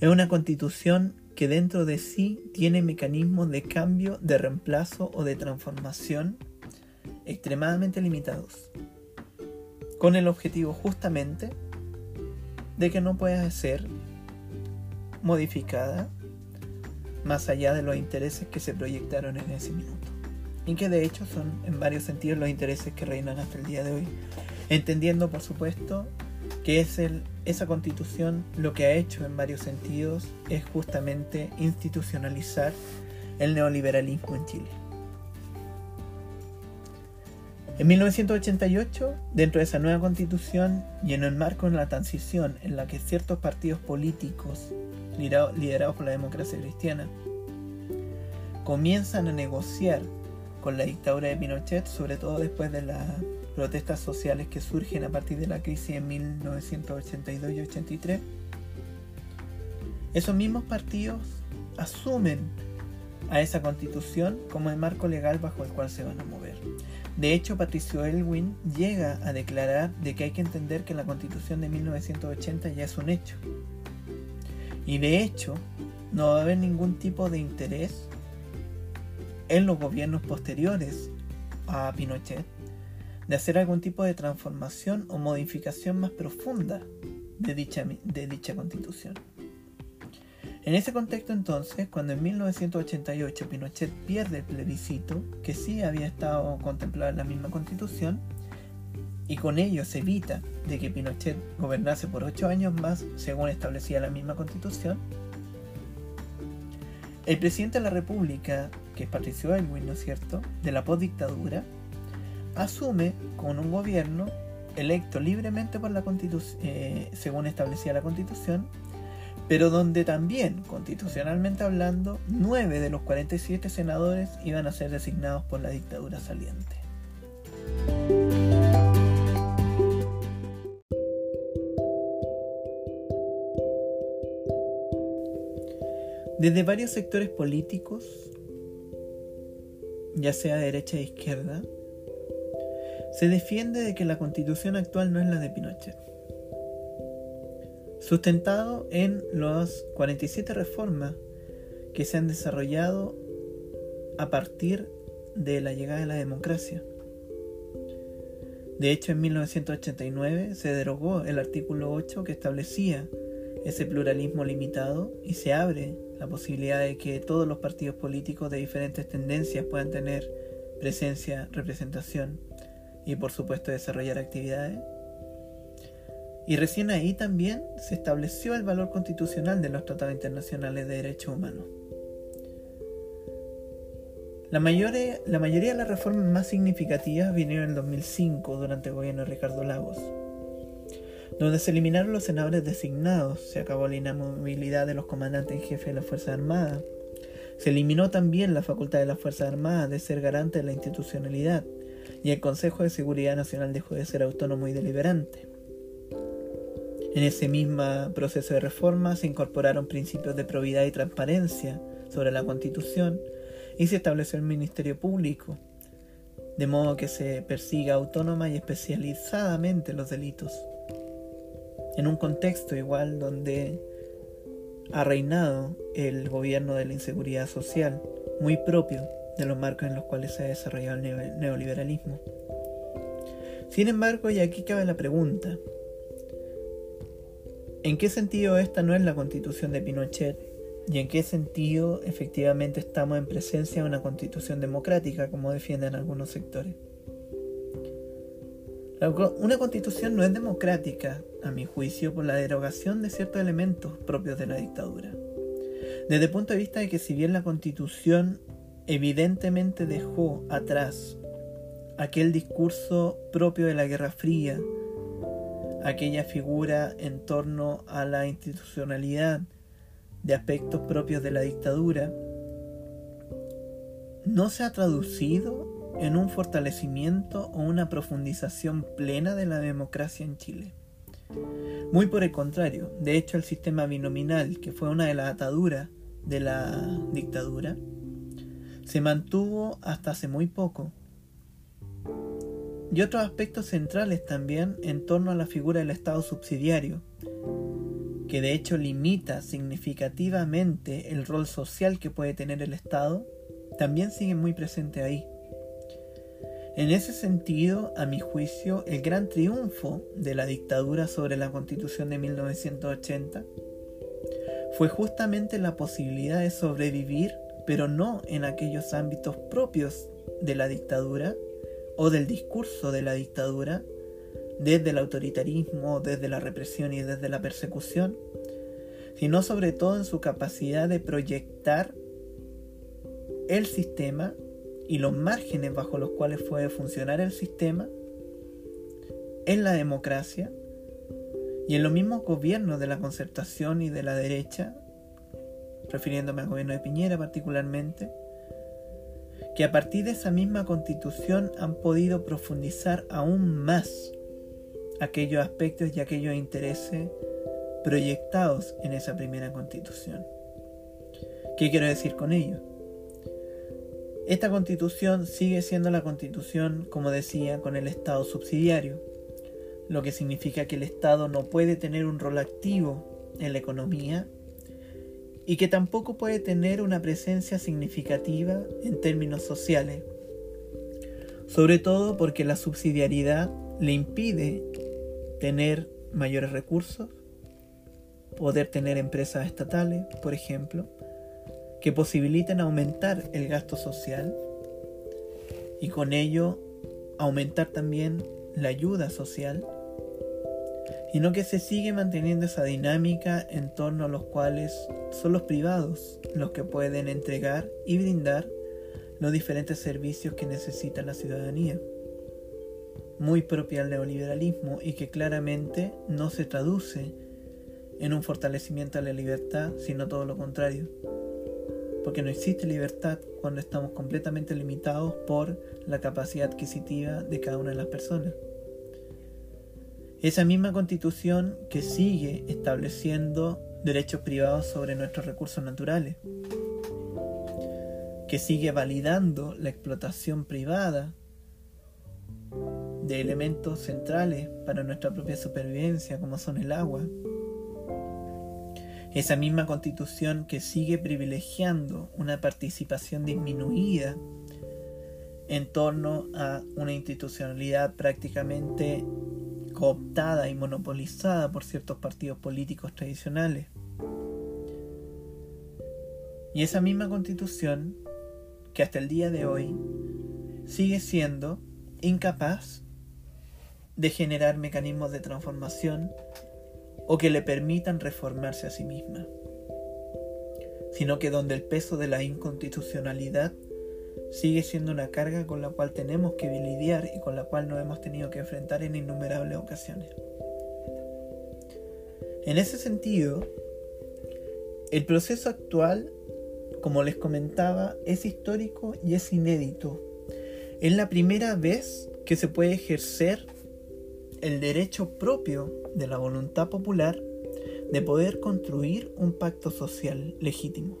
es una constitución que dentro de sí tiene mecanismos de cambio, de reemplazo o de transformación extremadamente limitados. Con el objetivo justamente de que no pueda ser modificada más allá de los intereses que se proyectaron en ese minuto. Y que de hecho son en varios sentidos los intereses que reinan hasta el día de hoy. Entendiendo por supuesto que es el, esa constitución lo que ha hecho en varios sentidos es justamente institucionalizar el neoliberalismo en Chile. En 1988, dentro de esa nueva constitución y en el marco de la transición en la que ciertos partidos políticos liderados por la democracia cristiana, comienzan a negociar con la dictadura de Pinochet, sobre todo después de las protestas sociales que surgen a partir de la crisis en 1982 y 83. Esos mismos partidos asumen a esa constitución como el marco legal bajo el cual se van a mover. De hecho, Patricio Elwin llega a declarar de que hay que entender que la constitución de 1980 ya es un hecho, y de hecho, no va a haber ningún tipo de interés en los gobiernos posteriores a Pinochet de hacer algún tipo de transformación o modificación más profunda de dicha, de dicha constitución. En ese contexto entonces, cuando en 1988 Pinochet pierde el plebiscito, que sí había estado contemplado en la misma constitución, y con ello se evita de que Pinochet gobernase por ocho años más, según establecía la misma constitución, el presidente de la República, que es Patricio Elwin, ¿no es cierto?, de la postdictadura, asume con un gobierno electo libremente por la constitución, eh, según establecía la constitución, pero donde también, constitucionalmente hablando, nueve de los 47 senadores iban a ser designados por la dictadura saliente. Desde varios sectores políticos, ya sea de derecha e izquierda, se defiende de que la constitución actual no es la de Pinochet, sustentado en las 47 reformas que se han desarrollado a partir de la llegada de la democracia. De hecho, en 1989 se derogó el artículo 8 que establecía ese pluralismo limitado y se abre la posibilidad de que todos los partidos políticos de diferentes tendencias puedan tener presencia, representación y por supuesto desarrollar actividades. Y recién ahí también se estableció el valor constitucional de los tratados internacionales de derechos humanos. La mayoría, de las reformas más significativas vinieron en el 2005 durante el gobierno de Ricardo Lagos, donde se eliminaron los senadores designados, se acabó la inamovilidad de los comandantes en jefe de las Fuerzas Armadas, se eliminó también la facultad de las Fuerzas Armadas de ser garante de la institucionalidad y el Consejo de Seguridad Nacional dejó de ser autónomo y deliberante. En ese mismo proceso de reforma se incorporaron principios de probidad y transparencia sobre la Constitución y se estableció el Ministerio Público, de modo que se persiga autónoma y especializadamente los delitos. En un contexto igual donde ha reinado el gobierno de la inseguridad social, muy propio de los marcos en los cuales se ha desarrollado el neoliberalismo. Sin embargo, y aquí cabe la pregunta, ¿en qué sentido esta no es la constitución de Pinochet? ¿Y en qué sentido efectivamente estamos en presencia de una constitución democrática, como defienden algunos sectores? Una constitución no es democrática, a mi juicio, por la derogación de ciertos elementos propios de la dictadura. Desde el punto de vista de que si bien la constitución evidentemente dejó atrás aquel discurso propio de la Guerra Fría, aquella figura en torno a la institucionalidad de aspectos propios de la dictadura, no se ha traducido en un fortalecimiento o una profundización plena de la democracia en Chile. Muy por el contrario, de hecho el sistema binominal, que fue una de las ataduras de la dictadura, se mantuvo hasta hace muy poco. Y otros aspectos centrales también en torno a la figura del Estado subsidiario, que de hecho limita significativamente el rol social que puede tener el Estado, también sigue muy presente ahí. En ese sentido, a mi juicio, el gran triunfo de la dictadura sobre la constitución de 1980 fue justamente la posibilidad de sobrevivir pero no en aquellos ámbitos propios de la dictadura o del discurso de la dictadura, desde el autoritarismo, desde la represión y desde la persecución, sino sobre todo en su capacidad de proyectar el sistema y los márgenes bajo los cuales puede funcionar el sistema en la democracia y en los mismos gobiernos de la concertación y de la derecha refiriéndome al gobierno de Piñera particularmente, que a partir de esa misma constitución han podido profundizar aún más aquellos aspectos y aquellos intereses proyectados en esa primera constitución. ¿Qué quiero decir con ello? Esta constitución sigue siendo la constitución, como decía, con el Estado subsidiario, lo que significa que el Estado no puede tener un rol activo en la economía y que tampoco puede tener una presencia significativa en términos sociales, sobre todo porque la subsidiariedad le impide tener mayores recursos, poder tener empresas estatales, por ejemplo, que posibiliten aumentar el gasto social y con ello aumentar también la ayuda social sino que se sigue manteniendo esa dinámica en torno a los cuales son los privados los que pueden entregar y brindar los diferentes servicios que necesita la ciudadanía. Muy propia al neoliberalismo y que claramente no se traduce en un fortalecimiento de la libertad, sino todo lo contrario. Porque no existe libertad cuando estamos completamente limitados por la capacidad adquisitiva de cada una de las personas. Esa misma constitución que sigue estableciendo derechos privados sobre nuestros recursos naturales, que sigue validando la explotación privada de elementos centrales para nuestra propia supervivencia, como son el agua. Esa misma constitución que sigue privilegiando una participación disminuida en torno a una institucionalidad prácticamente cooptada y monopolizada por ciertos partidos políticos tradicionales. Y esa misma constitución que hasta el día de hoy sigue siendo incapaz de generar mecanismos de transformación o que le permitan reformarse a sí misma, sino que donde el peso de la inconstitucionalidad sigue siendo una carga con la cual tenemos que lidiar y con la cual nos hemos tenido que enfrentar en innumerables ocasiones. En ese sentido, el proceso actual, como les comentaba, es histórico y es inédito. Es la primera vez que se puede ejercer el derecho propio de la voluntad popular de poder construir un pacto social legítimo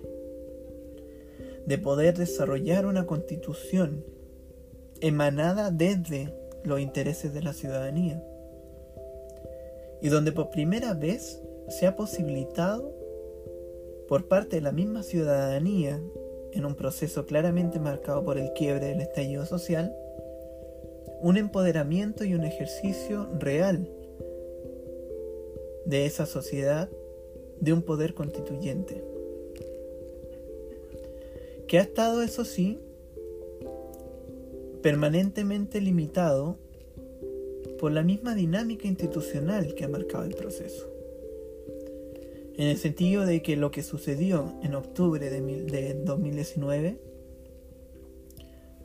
de poder desarrollar una constitución emanada desde los intereses de la ciudadanía. Y donde por primera vez se ha posibilitado por parte de la misma ciudadanía en un proceso claramente marcado por el quiebre del estallido social, un empoderamiento y un ejercicio real de esa sociedad de un poder constituyente que ha estado, eso sí, permanentemente limitado por la misma dinámica institucional que ha marcado el proceso. En el sentido de que lo que sucedió en octubre de, 2019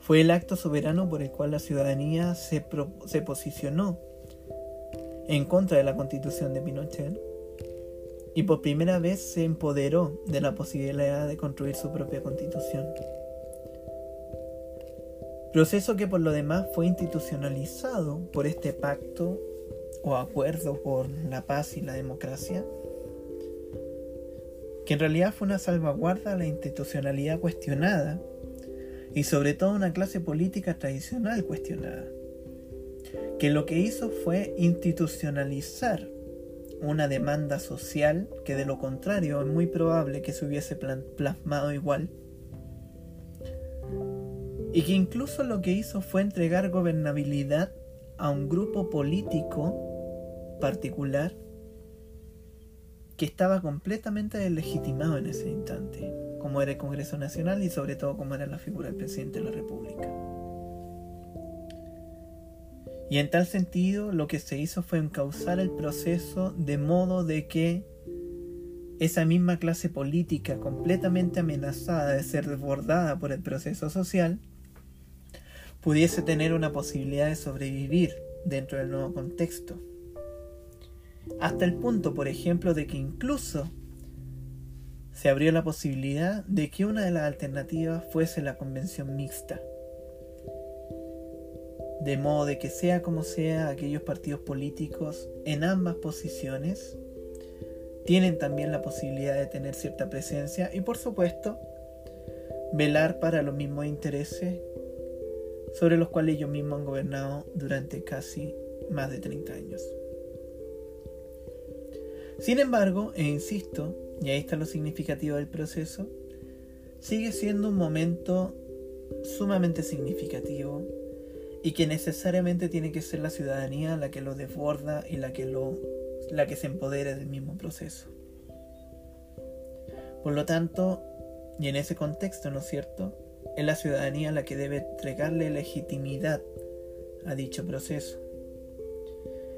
fue el acto soberano por el cual la ciudadanía se, se posicionó en contra de la constitución de Pinochet y por primera vez se empoderó de la posibilidad de construir su propia constitución. Proceso que por lo demás fue institucionalizado por este pacto o acuerdo por la paz y la democracia, que en realidad fue una salvaguarda a la institucionalidad cuestionada y sobre todo una clase política tradicional cuestionada, que lo que hizo fue institucionalizar una demanda social que de lo contrario es muy probable que se hubiese plasmado igual. Y que incluso lo que hizo fue entregar gobernabilidad a un grupo político particular que estaba completamente deslegitimado en ese instante, como era el Congreso Nacional y sobre todo como era la figura del presidente de la República. Y en tal sentido lo que se hizo fue encauzar el proceso de modo de que esa misma clase política completamente amenazada de ser desbordada por el proceso social pudiese tener una posibilidad de sobrevivir dentro del nuevo contexto. Hasta el punto, por ejemplo, de que incluso se abrió la posibilidad de que una de las alternativas fuese la convención mixta de modo de que sea como sea, aquellos partidos políticos en ambas posiciones tienen también la posibilidad de tener cierta presencia y por supuesto velar para los mismos intereses sobre los cuales ellos mismos han gobernado durante casi más de 30 años. Sin embargo, e insisto, y ahí está lo significativo del proceso, sigue siendo un momento sumamente significativo y que necesariamente tiene que ser la ciudadanía la que lo desborda y la que lo la que se empodere del mismo proceso. Por lo tanto, y en ese contexto, ¿no es cierto? Es la ciudadanía la que debe entregarle legitimidad a dicho proceso.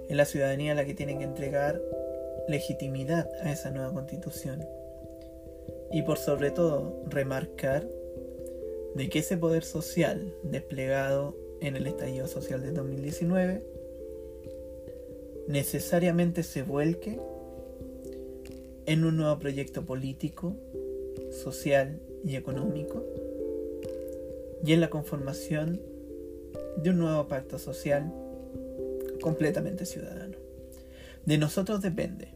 Es la ciudadanía la que tiene que entregar legitimidad a esa nueva constitución. Y por sobre todo, remarcar de que ese poder social desplegado en el estallido social de 2019 necesariamente se vuelque en un nuevo proyecto político, social y económico y en la conformación de un nuevo pacto social completamente ciudadano. De nosotros depende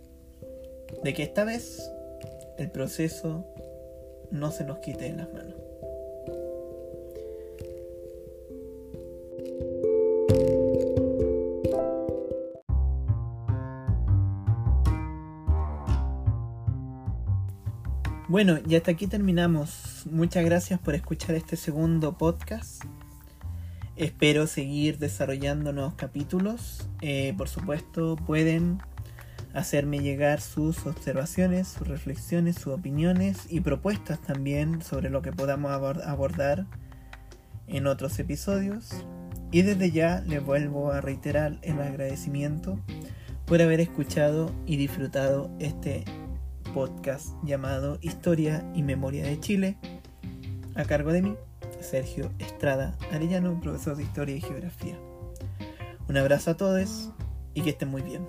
de que esta vez el proceso no se nos quite de las manos. Bueno, y hasta aquí terminamos. Muchas gracias por escuchar este segundo podcast. Espero seguir desarrollando nuevos capítulos. Eh, por supuesto, pueden hacerme llegar sus observaciones, sus reflexiones, sus opiniones y propuestas también sobre lo que podamos abordar en otros episodios. Y desde ya les vuelvo a reiterar el agradecimiento por haber escuchado y disfrutado este podcast llamado Historia y Memoria de Chile, a cargo de mí, Sergio Estrada Arellano, profesor de Historia y Geografía. Un abrazo a todos y que estén muy bien.